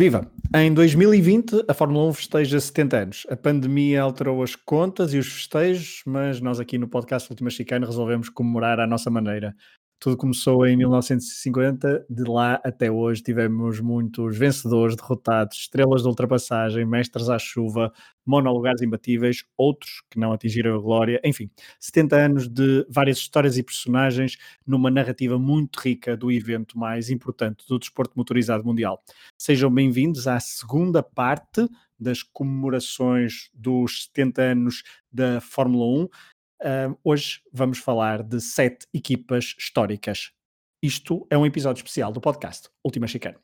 Viva! Em 2020, a Fórmula 1 festeja 70 anos. A pandemia alterou as contas e os festejos, mas nós aqui no podcast Última Chicane resolvemos comemorar à nossa maneira. Tudo começou em 1950, de lá até hoje tivemos muitos vencedores, derrotados, estrelas de ultrapassagem, mestres à chuva, monolugares imbatíveis, outros que não atingiram a glória, enfim, 70 anos de várias histórias e personagens numa narrativa muito rica do evento mais importante do desporto motorizado mundial. Sejam bem-vindos à segunda parte das comemorações dos 70 anos da Fórmula 1. Uh, hoje vamos falar de sete equipas históricas. Isto é um episódio especial do podcast Última Chicane.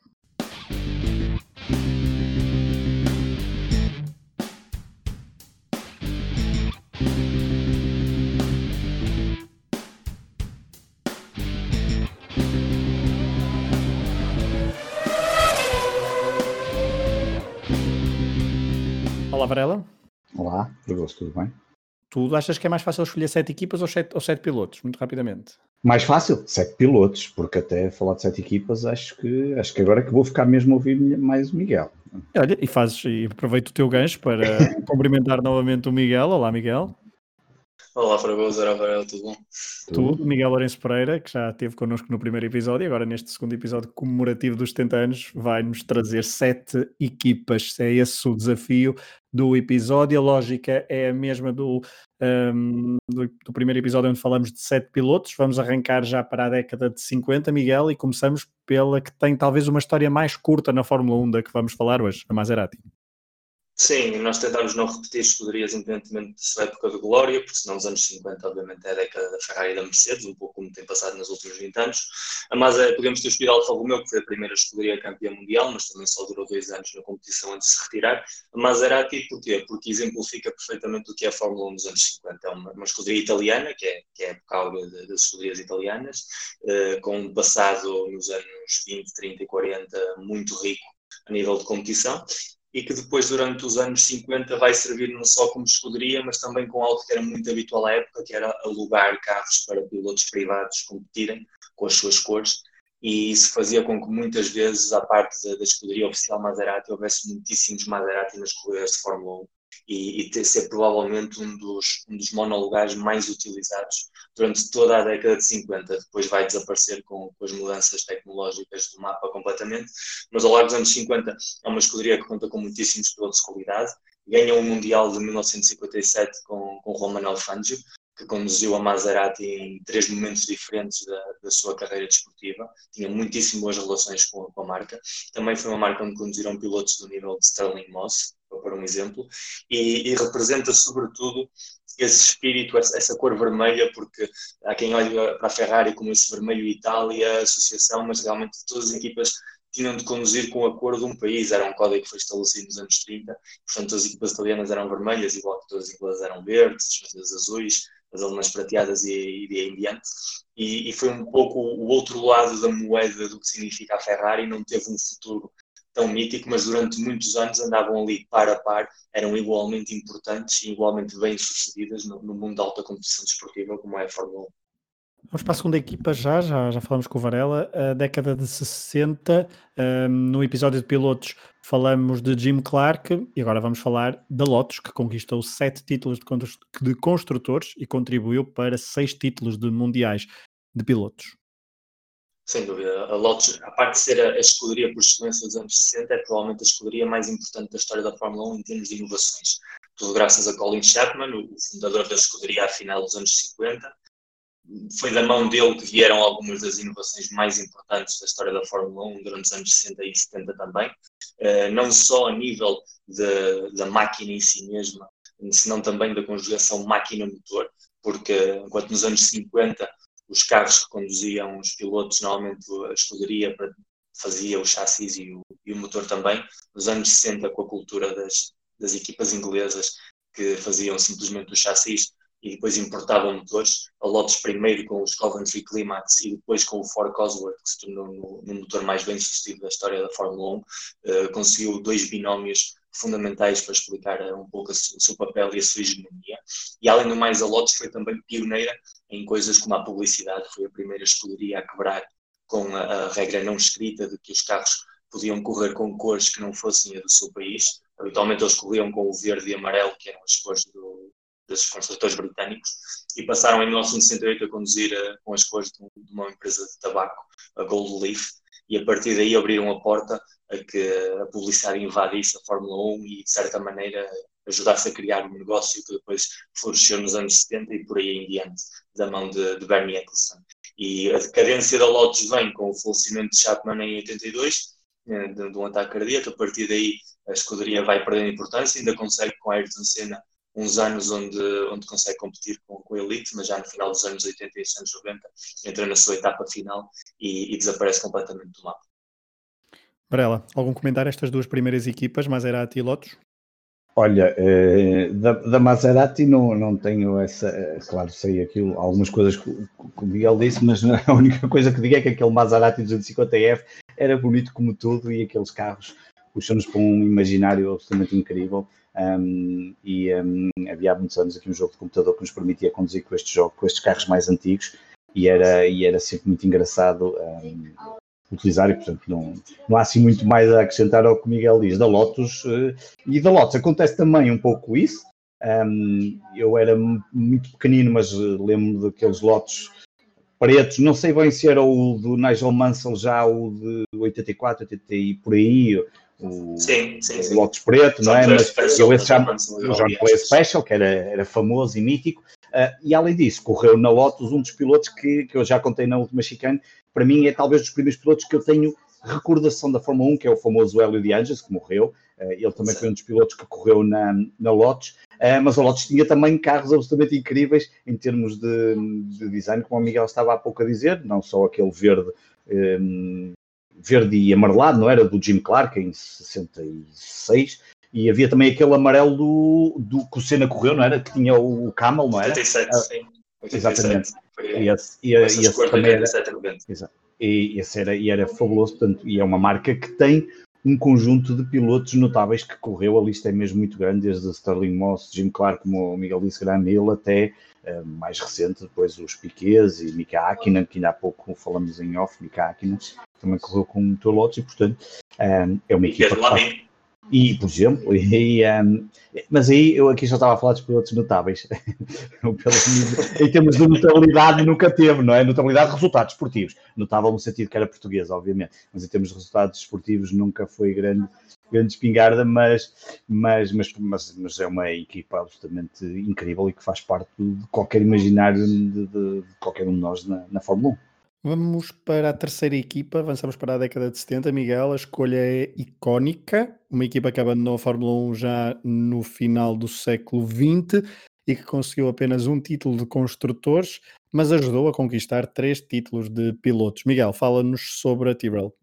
Olá, Varela. Olá, tudo bem? Tu achas que é mais fácil escolher sete equipas ou sete, ou sete pilotos, muito rapidamente? Mais fácil, sete pilotos, porque até falar de sete equipas, acho que acho que agora é que vou ficar mesmo a ouvir mais o Miguel. Olha, e fazes, e aproveito o teu gancho para cumprimentar novamente o Miguel. Olá, Miguel. Olá, Fragoso, era Varela, tudo bom? Tudo. Miguel Lourenço Pereira, que já esteve connosco no primeiro episódio, e agora neste segundo episódio comemorativo dos 70 anos, vai-nos trazer sete equipas. É esse o desafio do episódio. A lógica é a mesma do, um, do, do, primeiro episódio, onde falamos de sete pilotos. Vamos arrancar já para a década de 50, Miguel, e começamos pela que tem talvez uma história mais curta na Fórmula 1 da que vamos falar hoje, a Maserati. Sim, nós tentamos não repetir escuderias independentemente de sua época de glória, porque senão os anos 50 obviamente é a década da Ferrari e da Mercedes, um pouco como tem passado nos últimos 20 anos. A Mazda, podemos ter escolhido Alfa Romeo, que foi a primeira escuderia campeã mundial, mas também só durou dois anos na competição antes de se retirar. A Maserati, porquê? Porque exemplifica perfeitamente o que é a Fórmula 1 nos anos 50. É uma, uma escuderia italiana, que é, que é a época das escuderias italianas, uh, com um passado nos anos 20, 30 e 40 muito rico a nível de competição e que depois, durante os anos 50, vai servir não só como escuderia, mas também com algo que era muito habitual à época, que era alugar carros para pilotos privados competirem com as suas cores. E isso fazia com que muitas vezes, à parte da, da escuderia oficial Maserati, houvesse muitíssimos Maserati nas corridas de Fórmula 1 e, e ser provavelmente um dos, um dos mais utilizados durante toda a década de 50. Depois vai desaparecer com, com, as mudanças tecnológicas do mapa completamente, mas ao longo dos anos 50 é uma escuderia que conta com muitíssimos pilotos de qualidade. Ganha o um Mundial de 1957 com, com Roman Fangio, que conduziu a Maserati em três momentos diferentes da, da sua carreira desportiva. Tinha muitíssimo boas relações com, com, a marca. Também foi uma marca onde conduziram pilotos do nível de Sterling Moss, para um exemplo, e, e representa sobretudo esse espírito, essa, cor vermelha, porque há quem olha para a Ferrari como esse vermelho Itália, associação, mas realmente todas as equipas tinham de conduzir com a cor de um país, era um código que foi estabelecido nos anos 30, portanto as equipas italianas eram vermelhas, igual que todas as inglesas eram verdes, as azuis, as alemãs prateadas e, e em diante, e, e, foi um pouco o outro lado da moeda do que significa a Ferrari, não teve um futuro tão mítico, mas durante muitos anos andavam ali par a par, eram igualmente importantes e igualmente bem-sucedidas no, no, mundo da alta competição desportiva, como é a Fórmula 1. Vamos para a segunda equipa já, já, já falamos com o Varela, a década de 60, um, no episódio de pilotos falamos de Jim Clark e agora vamos falar da Lotus, que conquistou sete títulos de construtores e contribuiu para seis títulos de mundiais de pilotos. Sem dúvida. A Lotus, a parte de ser a, a escuderia por excelência dos anos 60, é provavelmente a escuderia mais importante da história da Fórmula 1 em termos de inovações. Tudo graças a Colin Chapman, o, fundador da escuderia à final dos anos 50. Foi da mão dele que vieram algumas das inovações mais importantes da história da Fórmula 1 durante os anos 60 e 70 também. Uh, não só a nível de, da máquina em si mesma, senão também da conjugação máquina-motor, porque enquanto nos anos 50 os carros que conduziam os pilotos, normalmente a escuderia fazia o chassis e o, e o, motor também. Nos anos 60, com a cultura das, das equipas inglesas que faziam simplesmente o chassis e depois importavam motores, a Lotus primeiro com os Coventry Climax e depois com o Ford Cosworth, que se tornou no, no motor mais bem sucedido da história da Fórmula 1, uh, eh, conseguiu dois binómios fundamentais para explicar eh, um pouco o seu papel e a sua hegemonia. E além do mais, a Lotus foi também pioneira em coisas como a publicidade, foi a primeira escuderia a quebrar com a, a regra não escrita de que os carros podiam correr com cores que não fossem a do seu país. Habitualmente eles corriam com o verde e amarelo, que eram as cores do, construtores britânicos, e passaram em 1968 a conduzir a, com as cores de, de, uma empresa de tabaco, a Gold Leaf, e a partir daí abriram a porta a que a publicidade invadisse a Fórmula 1 e, de certa maneira, ajudasse a criar um negócio que depois floresceu nos anos 70 e por aí em diante, da mão de, de Bernie Eccleston. E a decadência da Lotus vem com o falecimento de Chapman em 82, eh, de, de um ataque cardíaco. A partir daí, a escuderia vai perdendo importância, ainda consegue com Ayrton Senna uns anos onde, onde consegue competir com, com a Elite, mas já no final dos anos 80 e anos 90 entra na sua etapa final e, e desaparece completamente do mapa. Varela, algum comentário a estas duas primeiras equipas, Maserati e Lotus? Olha, eh, da, da, Maserati não, não tenho essa. Eh, claro, sei aquilo, algumas coisas que, que o Miguel disse, mas a única coisa que digo é que aquele Maserati 250F era bonito como tudo e aqueles carros puxam-nos para um imaginário absolutamente incrível. Um, e um, havia há muitos anos aqui um jogo de computador que nos permitia conduzir com este jogo, com estes carros mais antigos, e era, e era sempre muito engraçado um, utilizar e, portanto, não, não há assim muito mais a acrescentar ao que o Miguel diz. Da Lotus, uh, e da Lotus acontece também um pouco isso. Eu era muito pequenino, mas uh, lembro daqueles Lotus pretos, não sei bem se era o do Nigel Mansell já, o de 84, 80 e por aí, o, sim, sim, sim. o Lotus preto, não é? Mas eu esse já, o John Play Special, que era, era famoso e mítico, uh, e além disso, correu na Lotus um dos pilotos que, que eu já contei na última chicane, para mim é talvez dos primeiros pilotos que eu tenho recordação da Fórmula 1, que é o famoso Hélio de Angeles, que morreu. Uh, ele também Sim. foi um dos pilotos que correu na, na Lotus, uh, mas a Lotus tinha também carros absolutamente incríveis em termos de, de, design, como o Miguel estava há pouco a dizer, não só aquele verde. Um, verde e amarelado, não era? Do Jim Clark em 66, e havia também aquele amarelo do, do que o Senna correu, não era? Que tinha o Camel, não era? 87, ah, sim. 87. Exatamente. E esse, e, esse também era, e esse era, e era fabuloso, portanto, e é uma marca que tem um conjunto de pilotos notáveis que correu, a lista é mesmo muito grande, desde Sterling Moss, Jim Clark, como o Miguel disse, Graham Hill, até mais recente, depois os Piquets e Mika Hakkinen, que ainda há pouco falamos em off, Mika Hakkinen, também correu com o Lotus, e portanto um, é uma equipa que e, por exemplo, e, um, mas aí eu aqui já estava a falar dos pilotos notáveis. em termos de notabilidade nunca teve, não é? Notabilidade de resultados esportivos. Notável no sentido que era português, obviamente, mas em termos de resultados esportivos nunca foi grande, grande espingarda, mas, mas, mas, mas, mas é uma equipa absolutamente incrível e que faz parte de qualquer imaginário de, de, de qualquer um de nós na, na Fórmula 1. Vamos para a terceira equipa, avançamos para a década de 70. Miguel, a escolha é icónica, uma equipa que abandonou a Fórmula 1 já no final do século XX e que conseguiu apenas um título de construtores, mas ajudou a conquistar três títulos de pilotos. Miguel, fala-nos sobre a Tyrrell.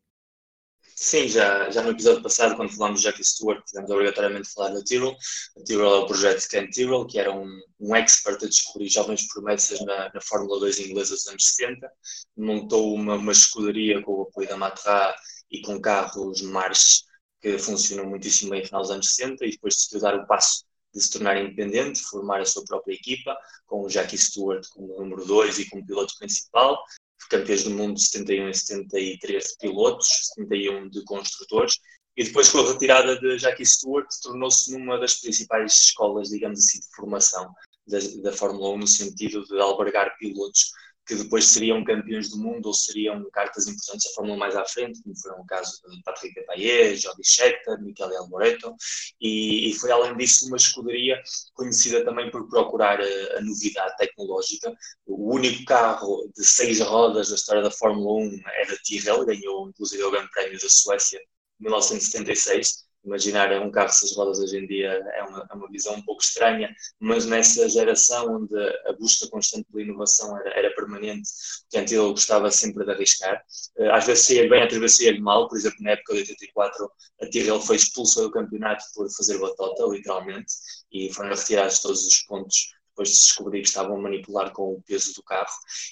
Sim, já, já no episódio passado, quando falámos de Jackie Stewart, tivemos obrigatoriamente falar da Tyrrell. A Tyrrell é o projeto Ken Tyrrell, que era um, um expert a descobrir jovens promessas na, na Fórmula 2 inglesa dos anos 70. Montou uma, uma escuderia com o apoio da Matra e com carros March que funcionam muitíssimo bem no final dos anos 60 e depois decidiu dar o passo de se tornar independente, formar a sua própria equipa, com o Jackie Stewart como número 2 e como piloto principal, campeões do mundo de 71 e 73 de pilotos, 71 de construtores, e depois com a retirada de Jackie Stewart tornou-se numa das principais escolas, digamos assim, de formação da, da Fórmula 1 no sentido de albergar pilotos que depois seriam campeões do mundo ou seriam cartas importantes da Fórmula mais à frente, como foram o caso de Patrick Depailler, Jody Scheckter, Michele Alboreto, e, e, foi além disso uma escuderia conhecida também por procurar a, a, novidade tecnológica. O único carro de seis rodas da história da Fórmula 1 era Tyrrell, ganhou inclusive o Grande Prémio da Suécia em 1976, imaginar um carro seis rodas hoje em dia é uma, é uma visão um pouco estranha, mas nessa geração onde a busca constante pela inovação era, era permanente, a Tyrrell gostava sempre de arriscar. Eh, às vezes saía bem, às vezes saía mal, por exemplo, na época de 84, a Tyrrell foi expulsa do campeonato por fazer batota, literalmente, e foram retirados todos os pontos depois de descobrir que estavam a manipular com o peso do carro.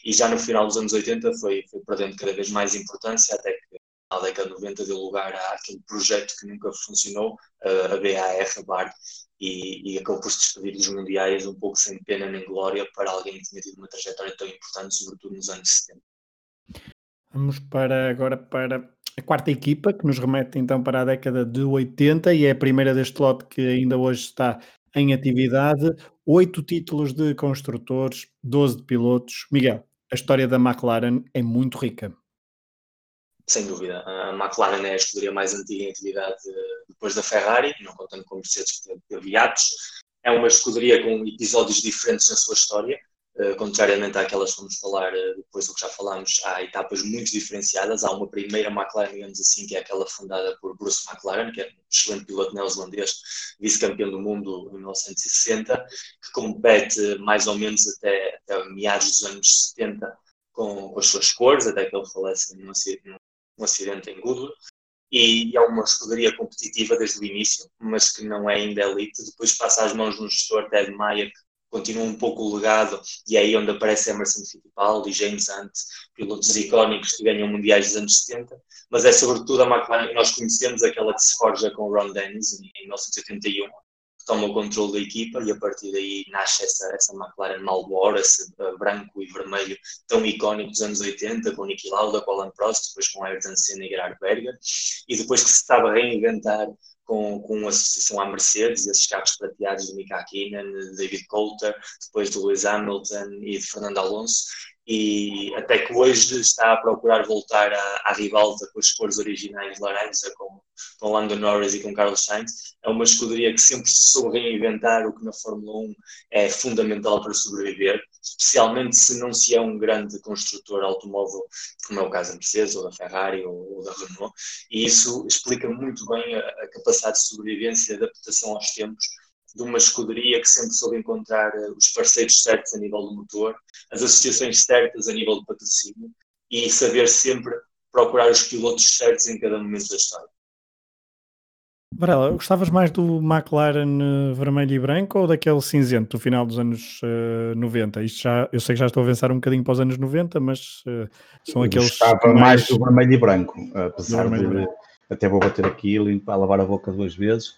E já no final dos anos 80 foi, foi perdendo cada vez mais importância, até que na década de 90 deu lugar àquele projeto que nunca funcionou, a BAR, BAR, e, e acabou por se despedir dos mundiais um pouco sem pena nem glória para alguém que tinha tido uma trajetória tão importante, sobretudo nos anos 70. Vamos para agora para a quarta equipa, que nos remete então para a década de 80 e é a primeira deste lote que ainda hoje está em atividade. Oito títulos de construtores, 12 de pilotos. Miguel, a história da McLaren é muito rica. Sem dúvida. A McLaren é a escuderia mais antiga em atividade depois da Ferrari, não contando com Mercedes que teve hiatos. É uma escuderia com episódios diferentes na sua história. Uh, contrariamente àquelas que vamos falar uh, depois do que já falámos, há etapas muito diferenciadas. Há uma primeira McLaren, digamos assim, que é aquela fundada por Bruce McLaren, que é um excelente piloto neozelandês, vice-campeão do mundo em 1960, que compete mais ou menos até, até meados dos anos 70 com, com, as suas cores, até que ele falece num, num acidente em Goodwood e é uma escuderia competitiva desde o início, mas que não é ainda elite. Depois passa às mãos de um gestor, Ted Maia, que continua um pouco o legado, e é aí onde aparece Emerson Fittipaldi, James Hunt, pilotos icónicos que ganham mundiais dos anos 70, mas é sobretudo a McLaren que nós conhecemos, aquela que se forja com o Ron Dennis em 1981, que toma o controle da equipa e a partir daí nasce essa, essa McLaren Marlboro, esse uh, branco e vermelho tão icónico dos anos 80, com Niki Lauda, com Alan Prost, depois com Ayrton Senna e Gerhard Berger, e depois que se estava a reinventar com, com a associação à Mercedes, esses carros prateados de Mika Hakkinen, David Coulter, depois de Lewis Hamilton e de Fernando Alonso, e até que hoje está a procurar voltar à, à com as cores originais laranja, com, com Lando Norris e com Carlos Sainz. É uma escuderia que sempre se soube reinventar, o que na Fórmula 1 é fundamental para sobreviver, especialmente se não se é um grande construtor automóvel, como é o caso da Mercedes, ou da Ferrari, ou, ou da Renault, e isso explica muito bem a, a capacidade de sobrevivência e adaptação aos tempos de uma escuderia que sempre soube encontrar uh, os parceiros certos a nível do motor, as associações certas a nível do patrocínio e saber sempre procurar os pilotos certos em cada momento da história. Varela, gostavas mais do McLaren eh, vermelho e branco ou daquele cinzento do final dos anos uh, 90? Isto já, eu sei que já estou a avançar um bocadinho para os anos 90, mas uh, são aqueles. Gostava mais... mais do vermelho e branco, apesar de. Até vou bater aqui e limpar, lavar a boca duas vezes.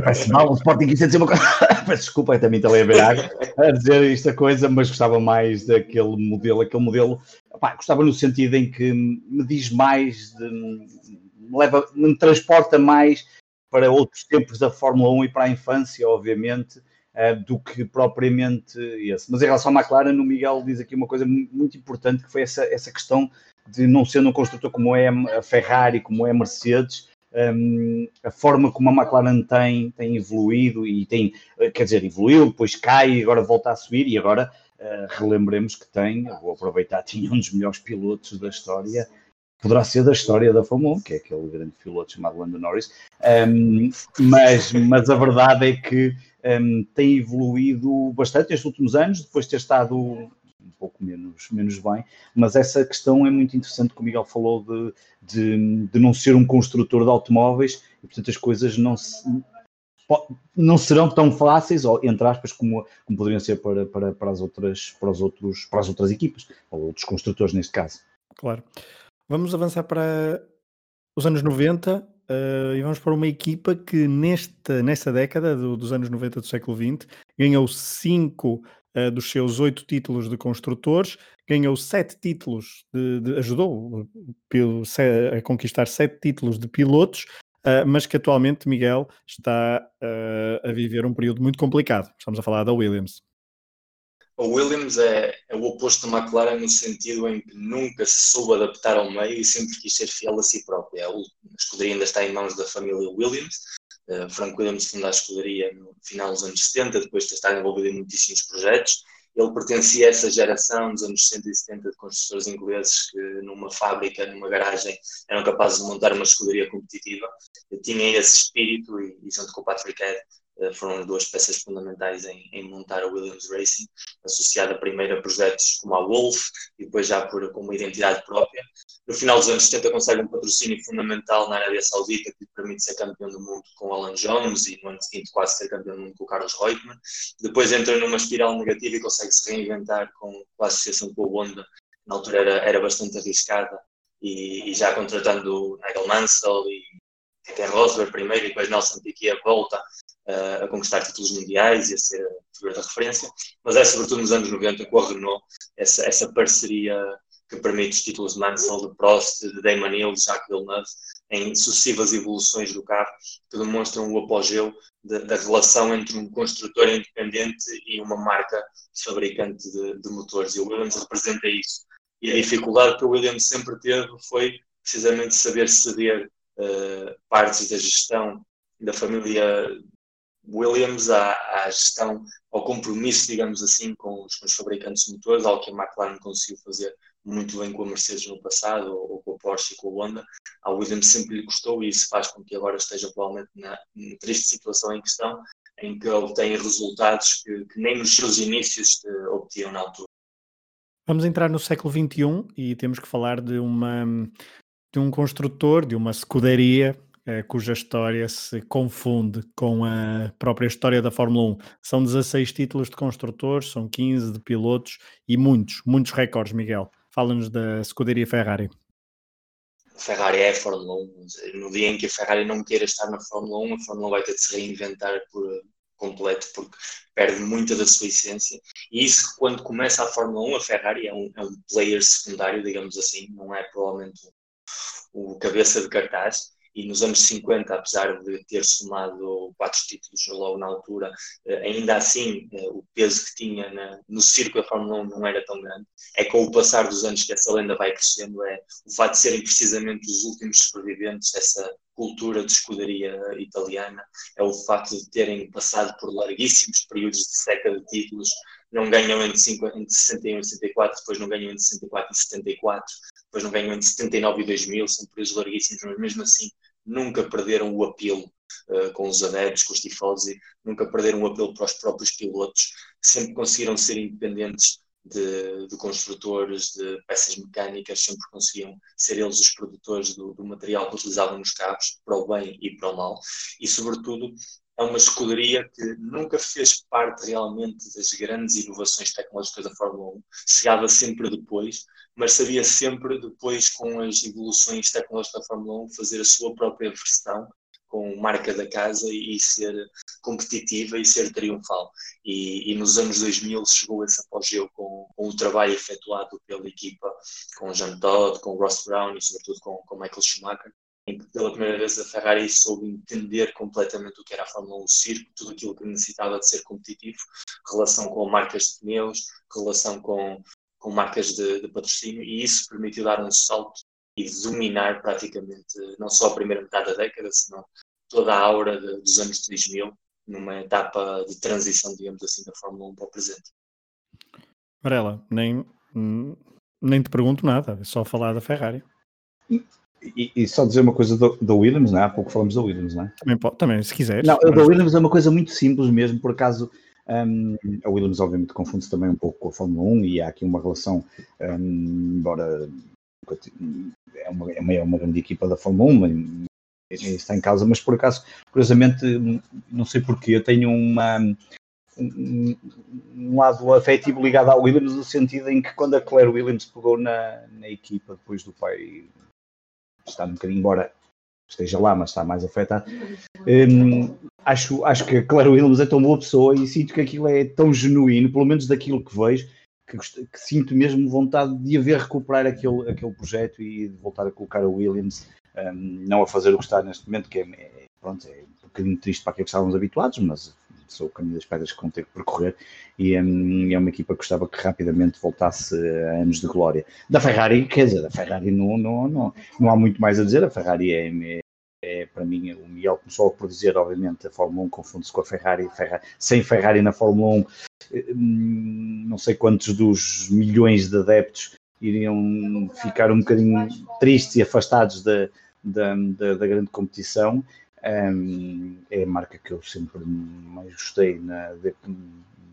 Parece mal, o Sporting quis dizer uma coisa. Desculpa, também também a ver água a dizer esta coisa, mas gostava mais daquele modelo. Aquele modelo, opá, gostava no sentido em que me diz mais, de, me, leva, me transporta mais para outros tempos da Fórmula 1 e para a infância, obviamente, uh, do que propriamente esse. Mas em relação à McLaren, o Miguel diz aqui uma coisa muito importante que foi essa, essa questão de não ser um construtor como é a Ferrari, como é a Mercedes um, a forma como a McLaren tem, tem evoluído e tem, quer dizer, evoluiu, depois cai, agora volta a subir e agora uh, relembremos que tem, vou aproveitar, tinha um dos melhores pilotos da história, poderá ser da história da Fórmula 1, que é aquele grande piloto chamado Lando Norris, um, mas, mas a verdade é que um, tem evoluído bastante nestes últimos anos, depois de ter estado um pouco menos, menos bem, mas essa questão é muito interessante que o Miguel falou de, de, de não ser um construtor de automóveis e, portanto, as coisas não se, não serão tão fáceis, ou, entre aspas, como, como poderiam ser para, para, para, as outras, para, os outros, para as outras equipas, ou outros construtores neste caso. Claro. Vamos avançar para os anos 90 uh, e vamos para uma equipa que nesta, nesta década do, dos anos 90 do século XX ganhou cinco uh, dos seus oito títulos de construtores, ganhou sete títulos, de, de, ajudou a conquistar sete títulos de pilotos, uh, mas que atualmente Miguel está uh, a viver um período muito complicado. Estamos a falar da Williams. A Williams é, é, o oposto da McLaren no sentido em que nunca se soube adaptar ao meio e sempre quis ser fiel a si própria. A escuderia ainda está em mãos da família Williams, Uh, Frank Williams fundou a escuderia no final dos anos 70, depois de estar envolvido em muitíssimos projetos. Ele pertencia a essa geração dos anos 60 e 70 de construtores ingleses que numa fábrica, numa garagem, eram capazes de montar uma escuderia competitiva. Eu tinha esse espírito e, e junto com o Patrick Head, foram as duas peças fundamentais em, em, montar a Williams Racing, associada primeiro a projetos como a Wolf e depois já por, com uma identidade própria. No final dos anos 70 consegue um patrocínio fundamental na Arábia Saudita que lhe permite ser campeão do mundo com Alan Jones e no ano seguinte quase ser campeão do mundo com o Carlos Reutemann. Depois entra numa espiral negativa e consegue se reinventar com, a associação com o Honda, na altura era, era bastante arriscada e, e já contratando Nigel Mansell e Ken Rosberg primeiro e depois Nelson Piquet volta uh, a conquistar títulos mundiais e a ser a figura da referência, mas é sobretudo nos anos 90 com a Renault, essa, essa parceria que permite os títulos de Mansell, de Prost, de Damon Hill, de Jacques Villeneuve, em sucessivas evoluções do carro, que demonstram o apogeu da, da relação entre um construtor independente e uma marca fabricante de, de motores. E o Williams representa isso. E a dificuldade que o Williams sempre teve foi precisamente saber ceder uh, partes da gestão da família Williams à, à, gestão, ao compromisso, digamos assim, com os, com os, fabricantes de motores, algo que a McLaren conseguiu fazer muito bem com a Mercedes no passado, ou, ou com a Porsche e com a Honda. A Williams sempre lhe custou e isso faz com que agora esteja provavelmente na, na triste situação em questão, em que obtém resultados que, que nem nos seus inícios obtinham na altura. Vamos entrar no século XXI e temos que falar de uma de um construtor, de uma escuderia eh, cuja história se confunde com a própria história da Fórmula 1. São 16 títulos de construtores, são 15 de pilotos e muitos, muitos recordes, Miguel. Fala-nos da escuderia Ferrari. Ferrari é a Fórmula 1. No dia em que a Ferrari não queira estar na Fórmula 1, a Fórmula 1 vai ter de se reinventar por completo, porque perde muita da sua essência. E isso, quando começa a Fórmula 1, a Ferrari é um, é um player secundário, digamos assim, não é provavelmente o cabeça de cartaz, e nos anos 50, apesar de ter somado quatro títulos logo na altura, eh, ainda assim eh, o peso que tinha no circo da Fórmula 1 não era tão grande. É com o passar dos anos que essa lenda vai crescendo, é o facto de serem precisamente os últimos sobreviventes dessa cultura de escuderia italiana, é o facto de terem passado por larguíssimos períodos de seca de títulos, não ganham entre, 5, entre 61 e 64, depois não ganham entre 64 e 74, depois não ganham entre 79 e 2000, são períodos larguíssimos, mas mesmo assim nunca perderam o apelo uh, com os adeptos, com os tifosi, nunca perderam o apelo para os próprios pilotos, sempre conseguiram ser independentes de, de, construtores, de peças mecânicas, sempre conseguiam ser eles os produtores do, do, material que utilizavam nos carros, para o bem e para o mal, e sobretudo é uma escuderia que nunca fez parte realmente das grandes inovações tecnológicas da Fórmula 1, chegava sempre depois, mas sabia sempre depois com as evoluções tecnológicas da Fórmula 1 fazer a sua própria versão com marca da casa e, ser competitiva e ser triunfal. E, e, nos anos 2000 chegou esse apogeu com, com, o trabalho efetuado pela equipa, com Jean Todt, com Ross Brown e sobretudo com, com Michael Schumacher, em que pela primeira vez a Ferrari soube entender completamente o que era a Fórmula 1 circo, tudo aquilo que necessitava de ser competitivo, relação com marcas de pneus, relação com, com marcas de, de patrocínio, e isso permitiu dar um salto e dominar praticamente não só a primeira metade da década, senão toda a aura de, dos anos 2000, numa etapa de transição, digamos assim, da Fórmula 1 para o presente. Varela, nem, nem te pergunto nada, é só falar da Ferrari. E, e, só dizer uma coisa da Williams, não é? Há pouco falamos da Williams, não é? Também, também se quiseres. Não, mas... da Williams é uma coisa muito simples mesmo, por acaso. Um, a Williams, obviamente, confunde-se também um pouco com a Fórmula 1 e há aqui uma relação, um, embora é uma, é, uma, é uma grande equipa da Fórmula 1, está em causa, mas por acaso, curiosamente, não sei porquê, eu tenho uma, um, um, lado afetivo ligado à Williams, no sentido em que quando a Claire Williams pegou na, na equipa depois do pai está um bocadinho, embora esteja lá, mas está mais afetado. Um, acho, acho que a Claire Williams é tão boa pessoa e sinto que aquilo é tão genuíno, pelo menos daquilo que vejo, que, que sinto mesmo vontade de haver recuperar aquele, aquele projeto e de voltar a colocar a Williams, um, não a fazer o que está neste momento, que é, é, pronto, é um bocadinho triste para aquilo que estávamos habituados, mas sou o caminho das pedras que vão ter que percorrer e um, é uma equipa que gostava que rapidamente voltasse a anos de glória. Da Ferrari, quer dizer, da Ferrari não, não, não, não há muito mais a dizer, a Ferrari é, é, é para mim, o Miguel começou por dizer, obviamente, a Fórmula 1 confunde-se com a Ferrari, Ferrari, sem Ferrari na Fórmula 1, hum, não sei quantos dos milhões de adeptos iriam ficar um bocadinho tristes e afastados da, da, da, da grande competição, um, é a marca que eu sempre mais gostei na, de,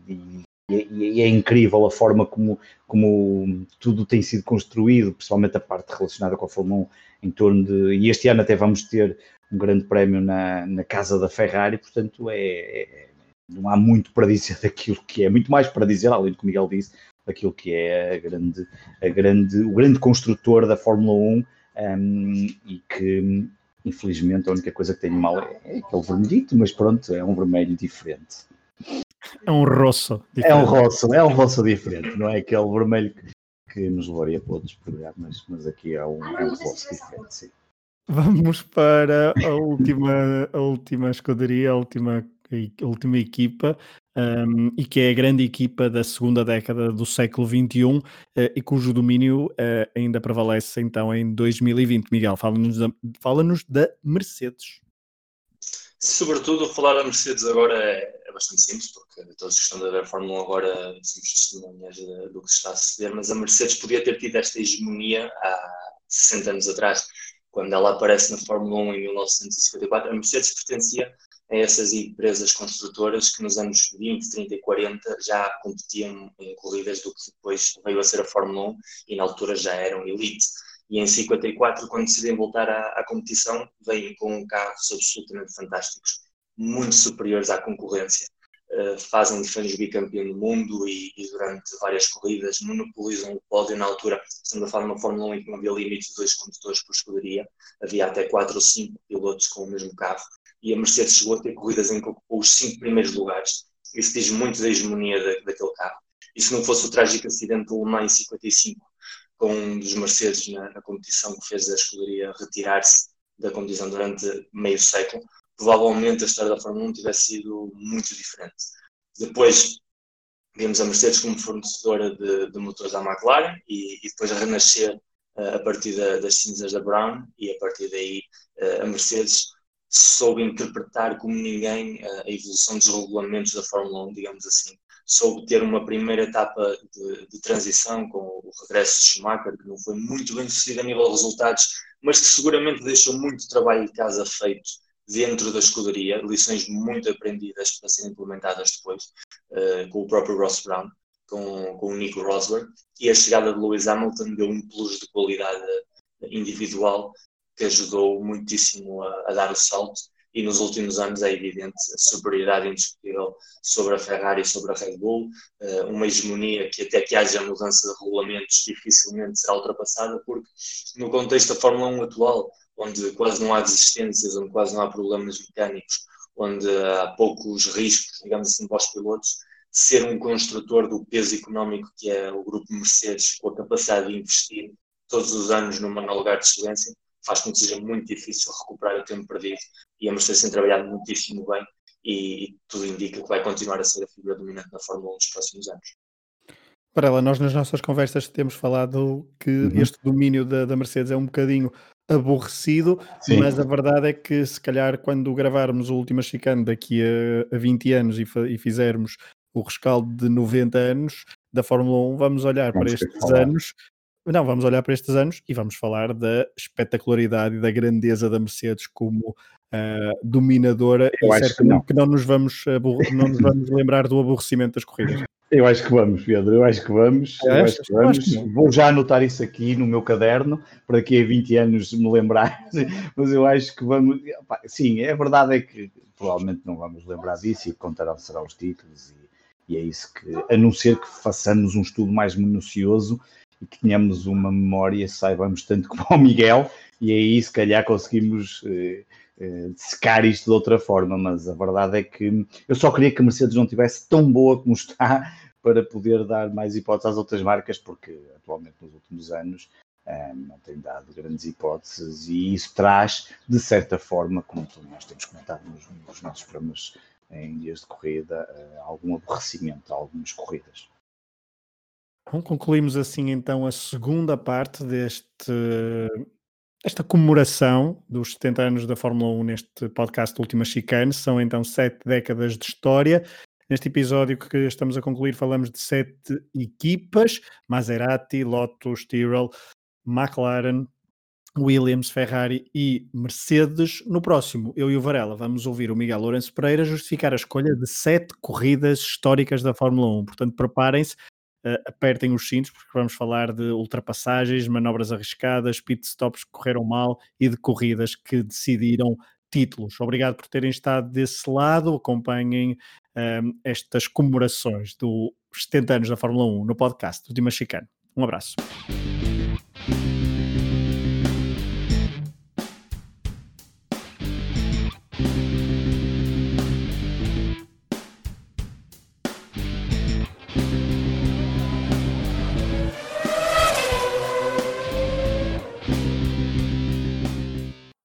e, e, é incrível a forma como, como tudo tem sido construído, principalmente a parte relacionada com a Fórmula 1, em torno de. E este ano até vamos ter um grande prémio na, na casa da Ferrari, portanto é, é, não há muito para dizer daquilo que é, muito mais para dizer, além do que o Miguel disse, daquilo que é a grande, a grande, o grande construtor da Fórmula 1 um, e que Infelizmente, a única coisa que tenho mal é, é aquele vermelhito, mas pronto, é um vermelho diferente. É um roço. Diferente. É um roço, é um roço diferente, não é aquele vermelho que nos levaria para outros programas, mas aqui é um, é um diferente, sim. Vamos para a última, a última escuderia, a última, a última equipa, um, e que é a grande equipa da segunda década do século XXI uh, eh, e cujo domínio uh, ainda prevalece então em 2020. Miguel, fala-nos da, fala da Mercedes. Sobretudo, falar da Mercedes agora é, é bastante simples, porque todos que estão a ver a Fórmula 1 agora somos testemunhas do que se está a suceder, mas a Mercedes podia ter tido esta hegemonia há 60 anos atrás quando ela aparece na Fórmula 1 em 1954, a Mercedes pertencia a essas empresas construtoras que nos anos 20, 30 e 40 já competiam em corridas do que depois veio a ser a Fórmula 1 e na altura já eram elite. E em 54, quando decidem voltar à, à competição, vêm com carros absolutamente fantásticos, muito superiores à concorrência. Uh, fazem de bicampeão do mundo e, e, durante várias corridas monopolizam o pódio na altura. Estamos a falar de uma Fórmula 1 em que não havia limite de dois condutores por escuderia, havia até quatro ou cinco pilotos com o mesmo carro e a Mercedes chegou a ter corridas em que ocupou os cinco primeiros lugares. Isso diz muito da hegemonia da, daquele carro. E se não fosse o trágico acidente do Le em 55, com um dos Mercedes na, na competição que fez a escuderia retirar-se da competição durante meio século, provavelmente a história da Fórmula 1 tivesse sido muito diferente. Depois vimos a Mercedes como fornecedora de, de motores à McLaren e, e depois a renascer uh, a partir da, das cinzas da Brown e a partir daí uh, a Mercedes soube interpretar como ninguém uh, a evolução dos regulamentos da Fórmula 1, digamos assim. Soube ter uma primeira etapa de, de transição com o regresso de Schumacher, que não foi muito bem sucedido a nível de resultados, mas que seguramente deixou muito trabalho de casa feito dentro da escuderia, lições muito aprendidas para serem implementadas depois, uh, com o próprio Ross Brown, com, com o Nico Rosberg, e a chegada de Lewis Hamilton deu um plus de qualidade individual que ajudou muitíssimo a, a dar o salto, e nos últimos anos é evidente a superioridade indiscutível sobre a Ferrari e sobre a Red Bull, uh, uma hegemonia que até que haja mudança de regulamentos dificilmente será ultrapassada, porque no contexto da Fórmula 1 atual, onde quase não há desistências, onde quase não há problemas mecânicos, onde há poucos riscos, digamos assim, para os pilotos, ser um construtor do peso económico que é o grupo Mercedes, com a capacidade de investir todos os anos num lugar de excelência, faz com que seja muito difícil recuperar o tempo perdido. E a Mercedes tem trabalhado muitíssimo bem e, e tudo indica que vai continuar a ser a figura dominante na Fórmula 1 nos próximos anos. Para ela, nós nas nossas conversas temos falado que uhum. este domínio da, da Mercedes é um bocadinho aborrecido, Sim. mas a verdade é que se calhar quando gravarmos o último chicane daqui a, a 20 anos e, e, fizermos o rescaldo de 90 anos da Fórmula 1, vamos olhar vamos para estes anos. Não, vamos olhar para estes anos e vamos falar da espetacularidade e da grandeza da Mercedes como uh, dominadora Eu e certamente que não. que não. nos vamos não nos vamos lembrar do aborrecimento das corridas. Eu acho que vamos, Pedro, eu acho que vamos. Eu acho que vamos. Acho que Vou já anotar isso aqui no meu caderno, para daqui a 20 anos me lembrar, mas eu acho que vamos. Sim, a verdade é que provavelmente não vamos lembrar disso e contarão será os títulos, e, e, é isso que, a não ser que façamos um estudo mais minucioso e que tenhamos uma memória, saibamos tanto como o Miguel, e aí se calhar conseguimos. Eh, secar isto de outra forma, mas a verdade é que eu só queria que a Mercedes não tivesse tão boa como está para poder dar mais hipóteses às outras marcas, porque atualmente nos últimos anos eh, não tem dado grandes hipóteses e isso traz, de certa forma, como nós temos comentado nos, nos nossos programas em dias de corrida, algum aborrecimento a algumas corridas. Bom, concluímos assim então a segunda parte deste esta comemoração dos 70 anos da Fórmula 1 neste podcast Última Chicane. São então sete décadas de história. Neste episódio que estamos a concluir, falamos de sete equipas: Maserati, Lotus, Tyrrell, McLaren, Williams, Ferrari e Mercedes. No próximo, eu e o Varela vamos ouvir o Miguel Lourenço Pereira justificar a escolha de sete corridas históricas da Fórmula 1. Portanto, preparem-se, apertem os cintos, porque vamos falar de ultrapassagens, manobras arriscadas, pit stops que correram mal e de corridas que decidiram títulos. Obrigado por terem estado desse lado. Acompanhem um, estas comemorações dos 70 anos da Fórmula 1 no podcast do Dimas Chicano. Um abraço.